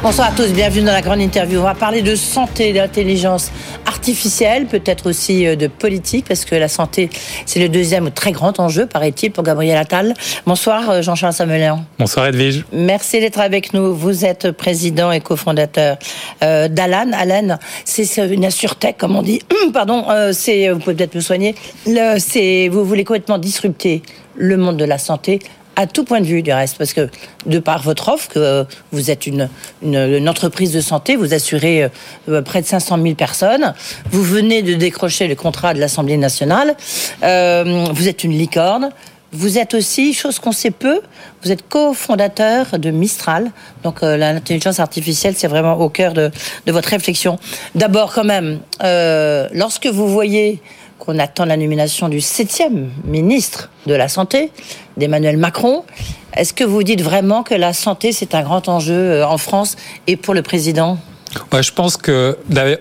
Bonsoir à tous, bienvenue dans la grande interview. On va parler de santé, d'intelligence artificielle, peut-être aussi euh, de politique, parce que la santé, c'est le deuxième très grand enjeu, paraît-il, pour Gabriel Attal. Bonsoir euh, Jean-Charles Samuelian. Bonsoir Edwige. Merci d'être avec nous. Vous êtes président et cofondateur euh, d'Alan. Alan, c'est une assurtech, comme on dit. Pardon, c'est, vous pouvez peut-être me soigner. c'est, vous voulez complètement disrupter le monde de la santé à tout point de vue du reste, parce que de par votre offre, que euh, vous êtes une, une, entreprise de santé, vous assurez euh, euh, près de 500 000 personnes, vous venez de décrocher le contrat de l'Assemblée nationale, vous êtes une licorne, vous êtes aussi, chose qu'on sait peu, vous êtes cofondateur de Mistral. Donc l'intelligence artificielle, c'est vraiment au cœur de, de votre réflexion. D'abord, quand même, lorsque vous voyez qu'on attend la nomination du septième ministre de la Santé, d'Emmanuel Macron. Est-ce que vous dites vraiment que la santé, c'est un grand enjeu euh, en France et pour le président? Je pense que,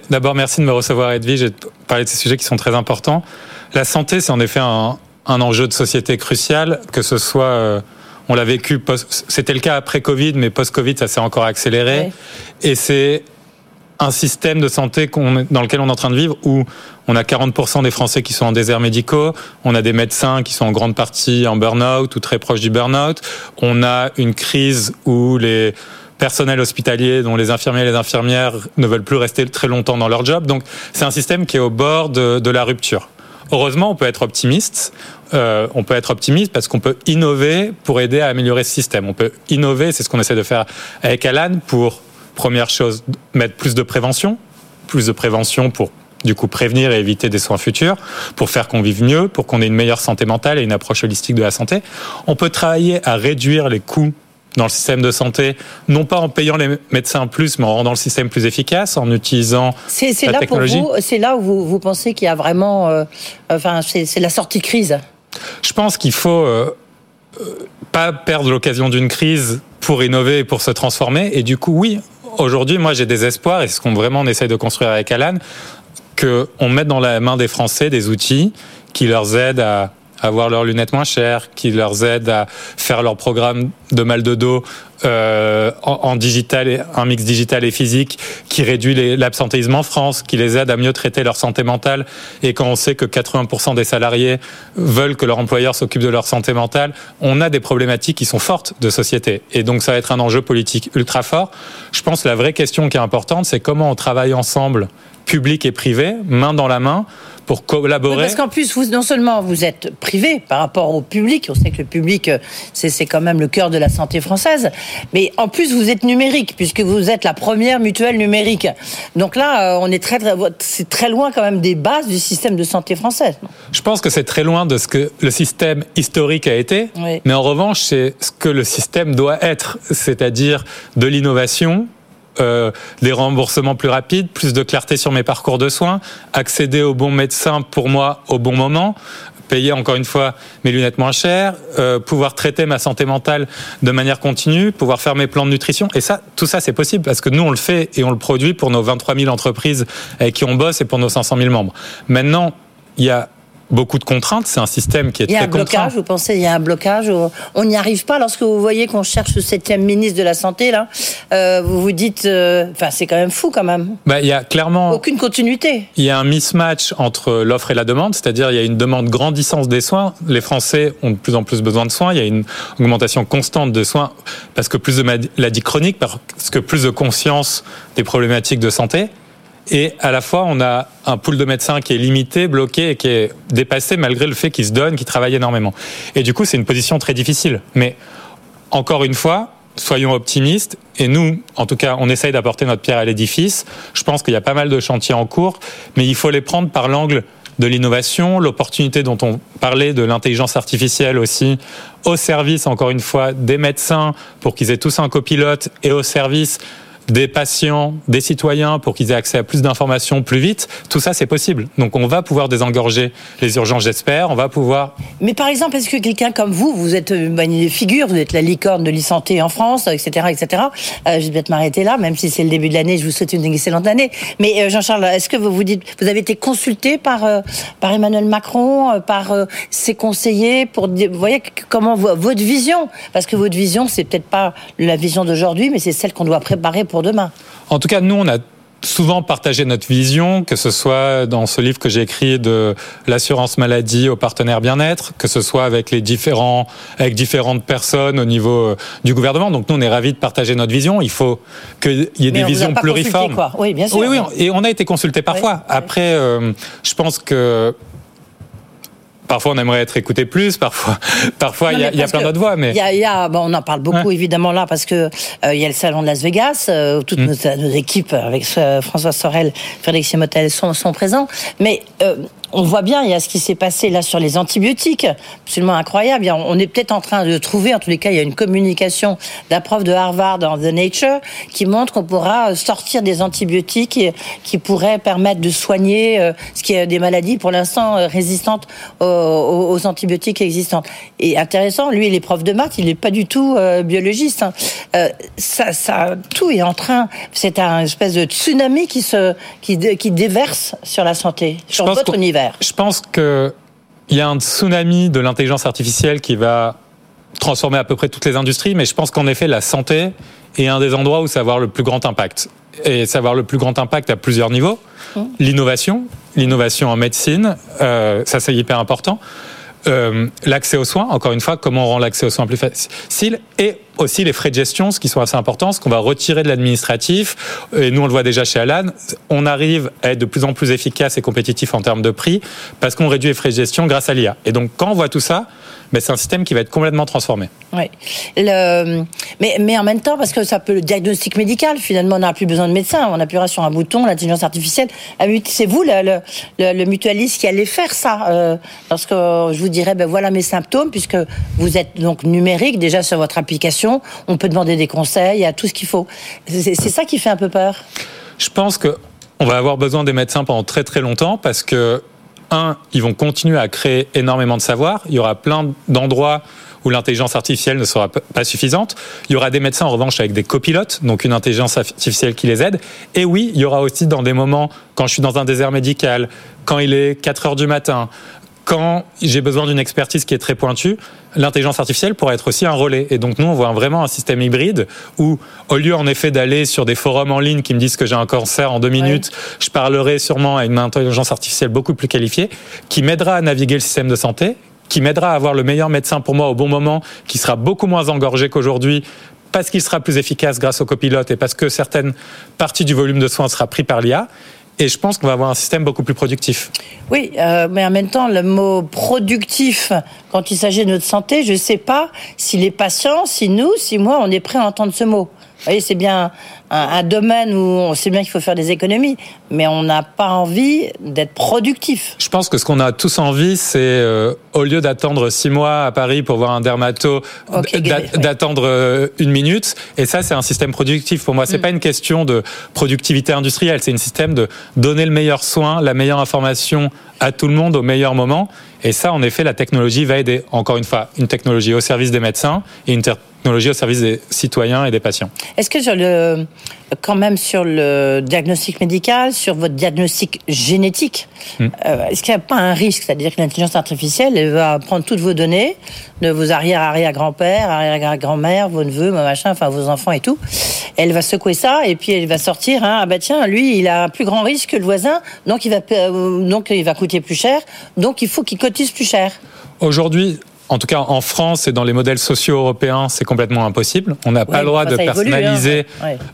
d'abord, merci de me recevoir, Edwige, et de parler de ces sujets qui sont très importants. La santé, c'est en effet un, enjeu de société crucial, que ce soit... Euh, on l'a vécu, c'était le cas après Covid, mais post-Covid, ça s'est encore accéléré. Et c'est un système de santé dans lequel on est en train de vivre où on a 40% des Français qui sont en désert médicaux, on a des médecins qui sont en grande partie en burn-out ou très proches du burn-out, on a une crise où les personnels hospitaliers, dont les infirmiers et les infirmières ne veulent plus rester très longtemps dans leur job. Donc c'est un système qui est au bord de, la rupture. Heureusement, on peut être optimiste. Euh, on peut être optimiste parce qu'on peut innover pour aider à améliorer ce système. On peut innover, c'est ce qu'on essaie de faire avec Alan pour Première chose, mettre plus de prévention, plus de prévention pour du coup prévenir et éviter des soins futurs, pour faire qu'on vive mieux, pour qu'on ait une meilleure santé mentale et une approche holistique de la santé. On peut travailler à réduire les coûts dans le système de santé, non pas en payant les médecins plus, mais en rendant le système plus efficace, en utilisant c'est, la là technologie. C'est là où vous, vous pensez qu'il y a vraiment, euh, enfin, c'est, la sortie crise? Je pense qu'il faut euh, euh, pas perdre l'occasion d'une crise pour innover et pour se transformer. Et du coup, oui, Aujourd'hui, moi, j'ai des espoirs, et c'est ce qu'on vraiment essaie de construire avec Alan, qu'on mette dans la main des Français des outils qui leur aident à avoir leurs lunettes moins chères, qui leur aident à faire leur programme de mal de dos euh, en, digital, un mix digital et physique, qui réduit l'absentéisme en France, qui les aide à mieux traiter leur santé mentale. Et quand on sait que 80% des salariés veulent que leur employeur s'occupe de leur santé mentale, on a des problématiques qui sont fortes de société. Et donc ça va être un enjeu politique ultra fort. Je pense que la vraie question qui est importante, c'est comment on travaille ensemble, public et privé, main dans la main, pour collaborer. parce qu'en plus, vous, non seulement vous êtes privé par rapport au public, on sait que le public, euh, c'est quand même le cœur de la santé française, mais en plus, vous êtes numérique, puisque vous êtes la première mutuelle numérique. Donc là, euh, on est très, c'est très loin quand même des bases du système de santé française. Je pense que c'est très loin de ce que le système historique a été, mais en revanche, c'est ce que le système doit être, c'est-à-dire de l'innovation, euh, des remboursements plus rapides, plus de clarté sur mes parcours de soins, accéder au bon médecin pour moi au bon moment, payer encore une fois mes lunettes moins chères, euh, pouvoir traiter ma santé mentale de manière continue, pouvoir faire mes plans de nutrition. Et ça, tout ça, c'est possible parce que nous, on le fait et on le produit pour nos 23 000 entreprises avec qui on bosse et pour nos 500 000 membres. Maintenant, il y a beaucoup de contraintes. C'est un système qui est très Il y a un blocage, vous pensez, il y a un blocage On n'y arrive pas lorsque vous voyez qu'on cherche le septième ministre de la Santé, là. Euh, vous vous dites, euh, enfin, c'est quand même fou quand même. Bah, il y a clairement. Aucune continuité. Il y a un mismatch entre l'offre et la demande, c'est-à-dire il y a une demande grandissante des soins. Les Français ont de plus en plus besoin de soins. Il y a une augmentation constante de soins parce que plus de maladies chroniques, parce que plus de conscience des problématiques de santé. Et à la fois, on a un pool de médecins qui est limité, bloqué et qui est dépassé malgré le fait qu'ils se donnent, qu'ils travaillent énormément. Et du coup, c'est une position très difficile. Mais encore une fois, soyons optimistes. Et nous, en tout cas, on essaye d'apporter notre pierre à l'édifice. Je pense qu'il y a pas mal de chantiers en cours, mais il faut les prendre par l'angle de l'innovation, l'opportunité dont on parlait de l'intelligence artificielle aussi, au service, encore une fois, des médecins pour qu'ils aient tous un copilote et au service des patients, des citoyens pour qu'ils aient accès à plus d'informations plus vite, tout ça c'est possible. Donc on va pouvoir désengorger les urgences, j'espère. On va pouvoir. Mais par exemple, est-ce que quelqu'un comme vous, vous êtes une figure, vous êtes la licorne de l'e-santé en France, etc., etc. Euh, je vais peut-être m'arrêter là, même si c'est le début de l'année. Je vous souhaite une excellente année. Mais euh, Jean-Charles, est-ce que vous vous dites, vous avez été consulté par euh, par Emmanuel Macron, par ses conseillers pour, vous voyez comment votre vision, parce que votre vision, c'est peut-être pas la vision d'aujourd'hui, mais c'est celle qu'on doit préparer pour demain. En tout cas, nous, on a souvent partagé notre vision, que ce soit dans ce livre que j'ai écrit de l'assurance maladie aux partenaires bien-être, que ce soit avec les différents, avec différentes personnes au niveau euh, du gouvernement. Donc nous, on est ravis de partager notre vision. Il faut qu'il y ait Mais des visions pluriformes. consulté, quoi. Oui, bien sûr. Oui, oui, et on a été consulté parfois. Après, euh, je pense que parfois on aimerait être écouté plus, parfois, parfois il y a, y plein d'autres voix, mais Il y a, il y a- bon, on en parle beaucoup Ouais. évidemment là parce que euh, il y a le salon de Las Vegas, euh, où toutes Mm. nos, nos équipes avec euh, François Sorel, Félix Simotel sont, sont présents. Mais euh, on voit bien, il y a ce qui s'est passé là sur les antibiotiques, absolument incroyable. On est peut-être en train de trouver, en tous les cas, il y a une communication d'un prof de Harvard dans The Nature qui montre qu'on pourra sortir des antibiotiques qui, pourraient permettre de soigner euh, ce qui est des maladies pour l'instant euh, résistantes aux, antibiotiques existantes. Et intéressant, lui, il est prof de maths, il n'est pas du tout euh, biologiste. hein. Euh, ça, ça, tout est en train. C'est un espèce de tsunami qui se, qui, dé- qui déverse sur la santé, sur votre univers. Je pense que il y a un tsunami de l'intelligence artificielle qui va transformer à peu près toutes les industries, mais je pense qu'en effet, la santé est un des endroits où ça va avoir le plus grand impact. Et ça va avoir le plus grand impact à plusieurs niveaux. L'innovation, l'innovation en médecine, euh, ça c'est hyper important. Euh, l'accès aux soins, encore une fois, comment on rend l'accès aux soins plus facile, et aussi les frais de gestion, ce qui sont assez importants, ce qu'on va retirer de l'administratif, et nous on le voit déjà chez Alan, on arrive à être de plus en plus efficace et compétitif en termes de prix, parce qu'on réduit les frais de gestion grâce à l'IA. Et donc quand on voit tout ça, ben, c'est un système qui va être complètement transformé. Oui. Mais, mais en même temps, parce que ça peut le diagnostic médical, finalement, on n'a plus besoin de médecin, on appuiera sur un bouton, l'intelligence artificielle. Ah, mais C'est vous, le, le mutualiste, qui allez faire ça. Euh, lorsque je vous dirais, ben voilà mes symptômes, puisque vous êtes donc numérique déjà sur votre application, on peut demander des conseils, a tout ce qu'il faut. C'est ça qui fait un peu peur. Je pense que on va avoir besoin des médecins pendant très très longtemps parce que un, ils vont continuer à créer énormément de savoir. Il y aura plein d'endroits où l'intelligence artificielle ne sera pas suffisante. Il y aura des médecins en revanche avec des copilotes, donc une intelligence artificielle qui les aide. Et oui, il y aura aussi dans des moments quand je suis dans un désert médical, quand il est 4 heures du matin, quand j'ai besoin d'une expertise qui est très pointue, l'intelligence artificielle pourrait être aussi un relais. Et donc nous, on voit vraiment un système hybride où, au lieu en effet d'aller sur des forums en ligne qui me disent que j'ai un cancer en deux minutes, je parlerai sûrement à une intelligence artificielle beaucoup plus qualifiée, qui m'aidera à naviguer le système de santé, qui m'aidera à avoir le meilleur médecin pour moi au bon moment, qui sera beaucoup moins engorgé qu'aujourd'hui parce qu'il sera plus efficace grâce au copilote et parce que certaines parties du volume de soins sera pris par l'IA. Et je pense qu'on va avoir un système beaucoup plus productif. Oui, euh, mais en même temps, le mot productif, quand il s'agit de notre santé, je ne sais pas si les patients, si nous, si moi, on est prêt à entendre ce mot. Vous voyez, c'est bien un, un domaine où on sait bien qu'il faut faire des économies, mais on n'a pas envie d'être productif. Je pense que ce qu'on a tous envie, c'est euh, au lieu d'attendre six mois à Paris pour voir un dermato, d'attendre euh, une minute. Et ça, c'est un système productif. Pour moi, c'est pas une question de productivité industrielle. C'est un système de donner le meilleur soin, la meilleure information à tout le monde au meilleur moment. Et ça, en effet, la technologie va aider. Encore une fois, une technologie au service des médecins et une technologie au service des citoyens et des patients. Est-ce que sur le, quand même sur le diagnostic médical, sur votre diagnostic génétique, Hmm. euh, est-ce qu'il n'y a pas un risque? C'est-à-dire que l'intelligence artificielle elle va prendre toutes vos données de vos arrière-arrière-grands-pères, arrière-grand-mères, vos neveux, vos machins, enfin vos enfants et tout. Elle va secouer ça et puis elle va sortir. Hein, ah bah tiens, lui, il a un plus grand risque que le voisin, donc il va, euh, donc il va coûter plus cher, donc il faut qu'il cotise plus cher. Aujourd'hui, en tout cas en France et dans les modèles sociaux européens, c'est complètement impossible. On n'a pas le droit de évolue, hein, personnaliser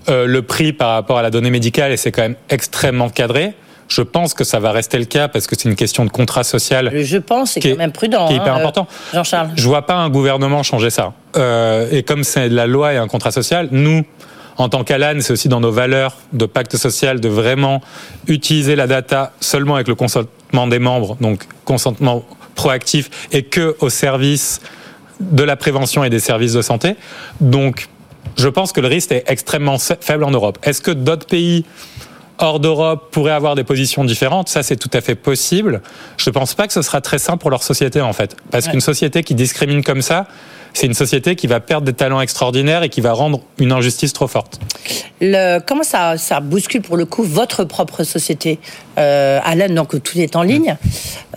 euh, le prix par rapport à la donnée médicale et c'est quand même extrêmement cadré. Je pense que ça va rester le cas parce que c'est une question de contrat social je pense, c'est Qui est- quand même prudent. qui est hyper hein, euh, important. Jean-Charles. Je vois pas un gouvernement changer ça. Euh, et comme c'est de la loi et un contrat social, nous, en tant qu'Alan, c'est aussi dans nos valeurs de pacte social de vraiment utiliser la data seulement avec le consentement des membres, donc consentement proactif, et que au service de la prévention et des services de santé. Donc, je pense que le risque est extrêmement faible en Europe. Est-ce que d'autres pays hors d'Europe pourraient avoir des positions différentes, ça c'est tout à fait possible. Je ne pense pas que ce sera très simple pour leur société en fait. Parce qu'une société qui discrimine comme ça, c'est une société qui va perdre des talents extraordinaires et qui va rendre une injustice trop forte. Le, comment ça, ça bouscule pour le coup votre propre société? Euh, Alain, donc tout est en ligne.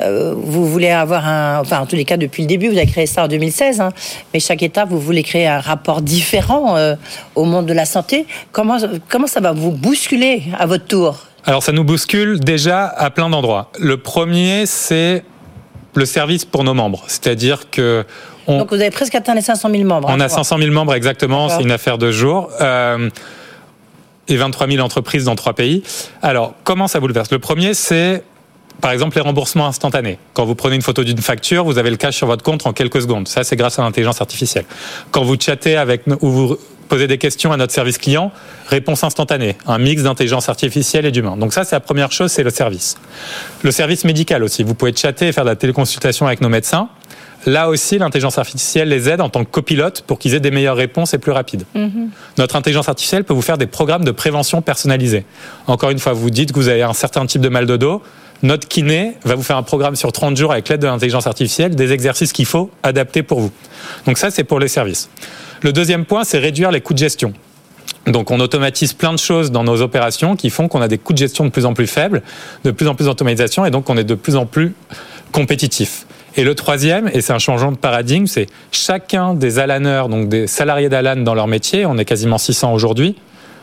Euh, vous voulez avoir un, enfin en tous les cas depuis le début, vous avez créé ça en 2016, hein, mais chaque État vous voulez créer un rapport différent euh, au monde de la santé. Comment comment ça va vous bousculer à votre tour? Alors ça nous bouscule déjà à plein d'endroits. Le premier c'est le service pour nos membres, c'est-à-dire que donc vous avez presque atteint les 500 000 membres. On hein, a 500 000 membres exactement, c'est une affaire de jour. Et 23 000 entreprises dans trois pays. Alors, comment ça bouleverse? Le premier, c'est par exemple les remboursements instantanés. Quand vous prenez une photo d'une facture, vous avez le cash sur votre compte en quelques secondes. Ça, c'est grâce à l'intelligence artificielle. Quand vous chattez avec ou vous posez des questions à notre service client, réponse instantanée, un mix d'intelligence artificielle et d'humain. Donc ça, c'est la première chose, c'est le service. Le service médical aussi. Vous pouvez chatter et faire de la téléconsultation avec nos médecins. Là aussi, l'intelligence artificielle les aide en tant que copilote pour qu'ils aient des meilleures réponses et plus rapides. Mhm. Notre intelligence artificielle peut vous faire des programmes de prévention personnalisés. Encore une fois, vous dites que vous avez un certain type de mal de dos. Notre kiné va vous faire un programme sur 30 jours avec l'aide de l'intelligence artificielle, des exercices qu'il faut adapter pour vous. Donc ça, c'est pour les services. Le deuxième point, c'est réduire les coûts de gestion. Donc on automatise plein de choses dans nos opérations qui font qu'on a des coûts de gestion de plus en plus faibles, de plus en plus d'automatisation et donc on est de plus en plus compétitif. Et le troisième, et c'est un changement de paradigme, c'est chacun des Alaneurs, donc des salariés d'Alan dans leur métier, on est quasiment 600 aujourd'hui,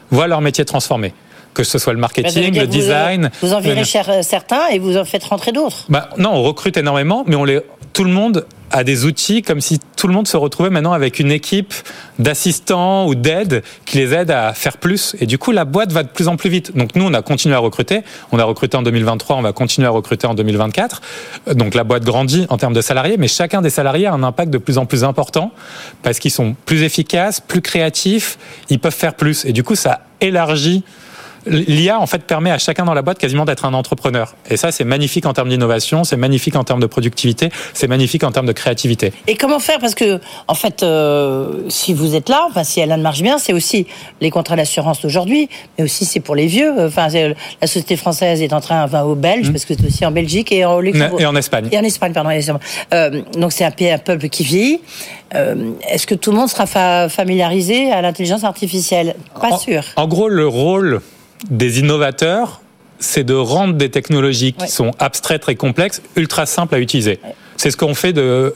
voit leur métier transformé que ce soit le marketing, le design. Vous en virez certains et vous en faites rentrer d'autres. Bah, non, on recrute énormément, mais on les, tout le monde a des outils comme si tout le monde se retrouvait maintenant avec une équipe d'assistants ou d'aide qui les aide à faire plus. Et du coup, la boîte va de plus en plus vite. Donc nous, on a continué à recruter. On a recruté en 2023, on va continuer à recruter en 2024. Donc la boîte grandit en termes de salariés, mais chacun des salariés a un impact de plus en plus important parce qu'ils sont plus efficaces, plus créatifs, ils peuvent faire plus. Et du coup, ça élargit l'IA en fait permet à chacun dans la boîte quasiment d'être un entrepreneur. Et ça, c'est magnifique en termes d'innovation, c'est magnifique en termes de productivité, c'est magnifique en termes de créativité. Et comment faire? Parce que en fait, euh, si vous êtes là, enfin si elle marche bien, c'est aussi les contrats d'assurance d'aujourd'hui, mais aussi c'est pour les vieux. Enfin, la société française est en train, enfin aux Belges, mmh. parce que c'est aussi en Belgique et en Luxembourg. Et en Espagne. Et en Espagne, pardon. Euh, donc c'est un, un, peuple qui vieillit. Euh, Est-ce que tout le monde sera familiarisé à l'intelligence artificielle? Pas sûr. En gros, le rôle des innovateurs, c'est de rendre des technologies qui sont abstraites, très complexes, ultra simples à utiliser. C'est ce qu'on fait de,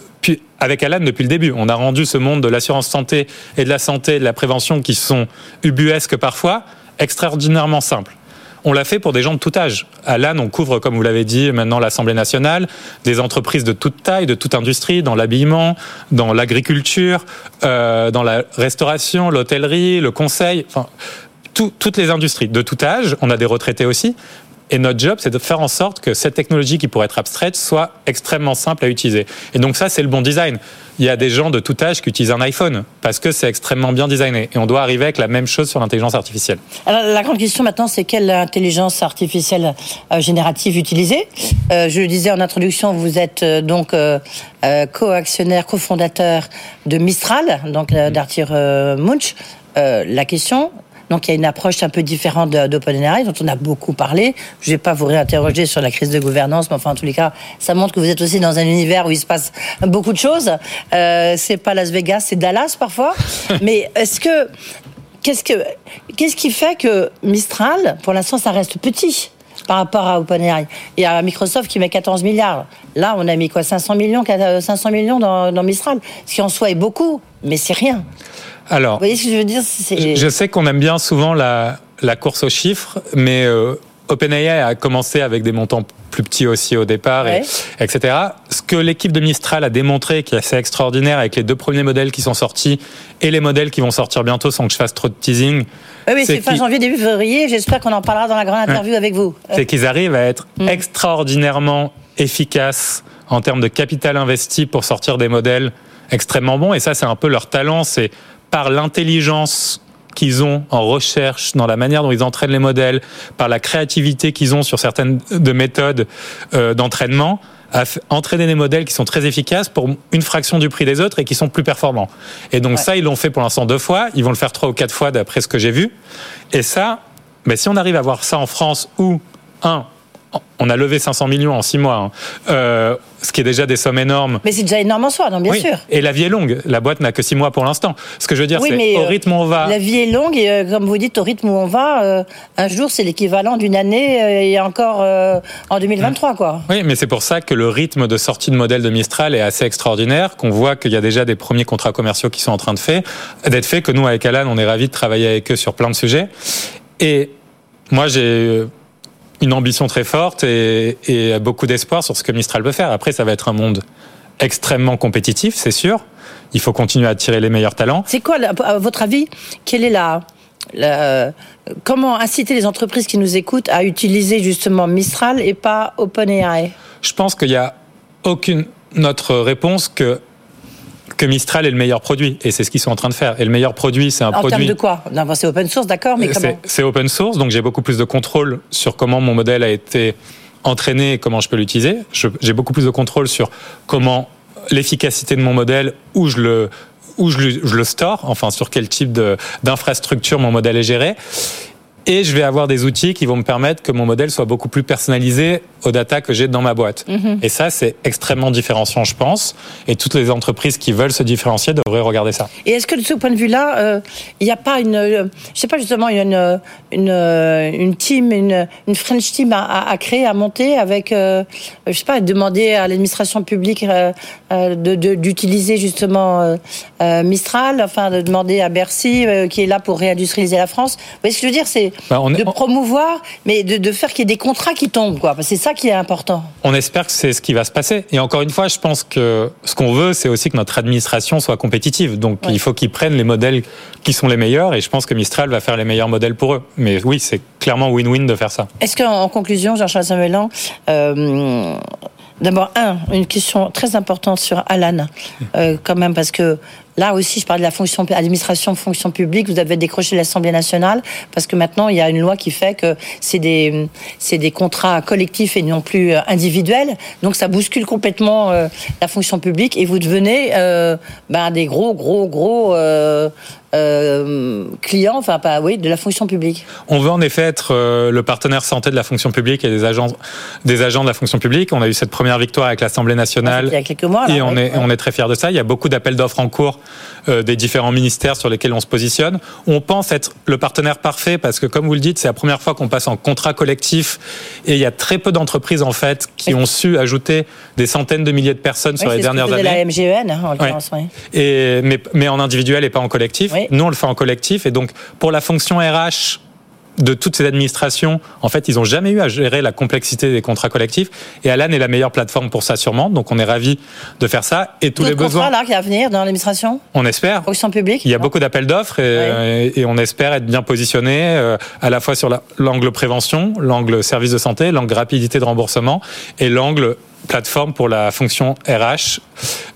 avec Alan depuis le début. On a rendu ce monde de l'assurance santé et de la santé et de la prévention, qui sont ubuesques parfois, extraordinairement simples. On l'a fait pour des gens de tout âge. Alan, on couvre, comme vous l'avez dit, maintenant l'Assemblée nationale, des entreprises de toute taille, de toute industrie, dans l'habillement, dans l'agriculture, euh, dans la restauration, l'hôtellerie, le conseil. Enfin, toutes les industries de tout âge, on a des retraités aussi, et notre job, c'est de faire en sorte que cette technologie qui pourrait être abstraite soit extrêmement simple à utiliser. Et donc ça, c'est le bon design. Il y a des gens de tout âge qui utilisent un iPhone parce que c'est extrêmement bien designé. Et on doit arriver avec la même chose sur l'intelligence artificielle. Alors la grande question maintenant, c'est quelle intelligence artificielle euh, générative utiliser? Euh, Je le disais en introduction, vous êtes euh, donc co-actionnaire, cofondateur de Mistral, donc d'Arthur Munch. la question, donc il y a une approche un peu différente d'OpenAI dont on a beaucoup parlé. Je ne vais pas vous réinterroger sur la crise de gouvernance, mais enfin en tous les cas, ça montre que vous êtes aussi dans un univers où il se passe beaucoup de choses. Euh, c'est pas Las Vegas, c'est Dallas parfois. mais est-ce que qu'est-ce que qu'est-ce qui fait que Mistral, pour l'instant, ça reste petit par rapport à OpenAI? Il y a Microsoft qui met 14 milliards. Là, on a mis quoi? 500 millions, 500 millions dans, dans Mistral, ce qui en soi est beaucoup, mais c'est rien. Alors, Vous voyez ce que je veux dire Je sais qu'on aime bien souvent la, la course aux chiffres, mais euh, OpenAI a commencé avec des montants plus petits aussi au départ, et, etc. Ce que l'équipe de Mistral a démontré, qui est assez extraordinaire avec les deux premiers modèles qui sont sortis et les modèles qui vont sortir bientôt sans que je fasse trop de teasing. Oui, c'est fin janvier, début février. J'espère qu'on en parlera dans la grande interview avec vous. C'est qu'ils arrivent à être mm. extraordinairement efficaces en termes de capital investi pour sortir des modèles extrêmement bons. Et ça, c'est un peu leur talent. C'est par l'intelligence qu'ils ont en recherche, dans la manière dont ils entraînent les modèles, par la créativité qu'ils ont sur certaines de méthodes euh, d'entraînement, à entraîner des modèles qui sont très efficaces pour une fraction du prix des autres et qui sont plus performants. Et donc ça, ils l'ont fait pour l'instant deux fois. Ils vont le faire trois ou quatre fois d'après ce que j'ai vu. Et ça, mais si on arrive à voir ça en France où, un, on a levé 500 millions en six mois, hein. euh, ce qui est déjà des sommes énormes. Mais c'est déjà énorme en soi, non, bien sûr. Et la vie est longue. La boîte n'a que six mois pour l'instant. Ce que je veux dire, c'est au euh, rythme où on va. La vie est longue et euh, comme vous dites, au rythme où on va, un jour c'est l'équivalent d'une année et encore en 2023, quoi. Oui, mais c'est pour ça que le rythme de sortie de modèle de Mistral est assez extraordinaire, qu'on voit qu'il y a déjà des premiers contrats commerciaux qui sont en train de fait, d'être faits, que nous avec Alan, on est ravis de travailler avec eux sur plein de sujets. Et moi, j'ai une ambition très forte et, beaucoup d'espoir sur ce que Mistral peut faire. Après, ça va être un monde extrêmement compétitif, c'est sûr. Il faut continuer à attirer les meilleurs talents. C'est quoi, à votre avis, quelle est la, comment inciter les entreprises qui nous écoutent à utiliser justement Mistral et pas OpenAI? Je pense qu'il n'y a aucune autre réponse que que Mistral est le meilleur produit. Et c'est ce qu'ils sont en train de faire. Et le meilleur produit, c'est un produit. En termes de quoi? C'est open source, d'accord, mais comment? C'est open source, donc j'ai beaucoup plus de contrôle sur comment mon modèle a été entraîné et comment je peux l'utiliser. J'ai beaucoup plus de contrôle sur comment l'efficacité de mon modèle, où je le où je le, je le store, enfin sur quel type d'infrastructure mon modèle est géré et je vais avoir des outils qui vont me permettre que mon modèle soit beaucoup plus personnalisé aux data que j'ai dans ma boîte. Mhm. Et ça, c'est extrêmement différenciant, je pense. Et toutes les entreprises qui veulent se différencier devraient regarder ça. Et est-ce que de ce point de vue-là, euh, il n'y a pas une, euh, je sais pas justement, il y a une, une, euh, une team, une, une French team à, à, créer, à monter avec, euh, je sais pas, demander à l'administration publique d'utiliser de, justement Mistral, enfin de demander à Bercy qui est là pour réindustrialiser la France. Vous voyez ce que je veux dire, c'est bah, de promouvoir, mais de, de faire qu'il y ait des contrats qui tombent, quoi. C'est ça qui est important. On espère que c'est ce qui va se passer. Et encore une fois, je pense que ce qu'on veut, c'est aussi que notre administration soit compétitive. Donc il faut qu'ils prennent les modèles qui sont les meilleurs. Et je pense que Mistral va faire les meilleurs modèles pour eux. Mais oui, c'est clairement win-win de faire ça. Est-ce qu'en conclusion, Jean-Charles Samuelan, euh, D'abord, un, une question très importante sur Alan, euh, quand même, parce que Là aussi, je parle de la fonction administration, fonction publique. Vous avez décroché l'Assemblée nationale parce que maintenant il y a une loi qui fait que c'est des c'est des contrats collectifs et non plus euh, individuels. Donc ça bouscule complètement euh, la fonction publique et vous devenez euh, ben, des gros gros gros euh, euh, clients, enfin pas, oui, de la fonction publique. On veut en effet être le partenaire santé de la fonction publique et des agents, des agents de la fonction publique. On a eu cette première victoire avec l'Assemblée nationale. il y a quelques mois. et on est, on est très fiers de ça. Il y a beaucoup d'appels d'offres en cours des différents ministères sur lesquels on se positionne. On pense être le partenaire parfait parce que, comme vous le dites, c'est la première fois qu'on passe en contrat collectif et il y a très peu d'entreprises en fait qui ont su ajouter des centaines de milliers de personnes sur les dernières années. la MGEN, en l'occurrence. Et mais, mais en individuel et pas en collectif. Nous, on le fait en collectif et donc pour la fonction RH de toutes ces administrations, en fait, ils n'ont jamais eu à gérer la complexité des contrats collectifs. Et Alan est la meilleure plateforme pour ça, sûrement. Donc, on est ravis de faire ça. Et tous les besoins. là qui à venir dans l'administration? On espère. Fonction publique Il y a beaucoup d'appels d'offres et, et, on espère être bien positionné euh, à la fois sur l'angle prévention, l'angle service de santé, l'angle rapidité de remboursement et l'angle plateforme pour la fonction RH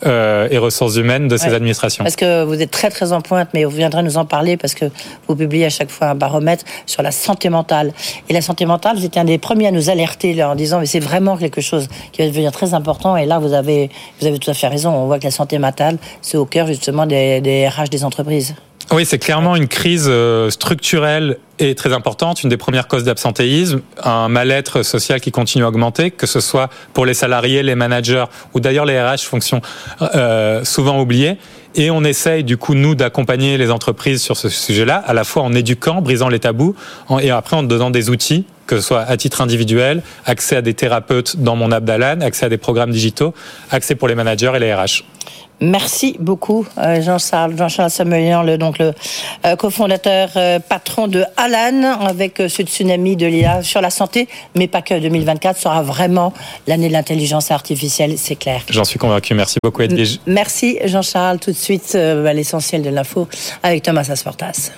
euh, et ressources humaines de ces administrations. Parce que vous êtes très très en pointe, mais vous viendrez nous en parler parce que vous publiez à chaque fois un baromètre sur la santé mentale. Et la santé mentale, vous étiez un des premiers à nous alerter là, en disant mais c'est vraiment quelque chose qui va devenir très important. Et là, vous avez vous avez tout à fait raison. On voit que la santé mentale, c'est au cœur justement des, des RH des entreprises. Oui, c'est clairement une crise euh, structurelle et très importante, une des premières causes d'absentéisme, un mal-être social qui continue à augmenter, que ce soit pour les salariés, les managers ou d'ailleurs les RH, fonction euh, souvent oubliées. Et on essaye du coup nous d'accompagner les entreprises sur ce sujet-là, à la fois en éduquant, brisant les tabous, et après en donnant des outils que ce soit à titre individuel, accès à des thérapeutes dans mon app d'Alan, accès à des programmes digitaux, accès pour les managers et les RH. Merci beaucoup, euh, Jean-Charles, Jean-Charles Samuelian, le, donc le euh, cofondateur, euh, patron de Alan, avec ce tsunami de l'IA sur la santé, mais pas que. 2024 sera vraiment l'année de l'intelligence artificielle, c'est clair. J'en suis convaincu. Merci beaucoup, Edwige. Merci, Jean-Charles. Tout de suite, l'essentiel de l'info avec Thomas Asportas.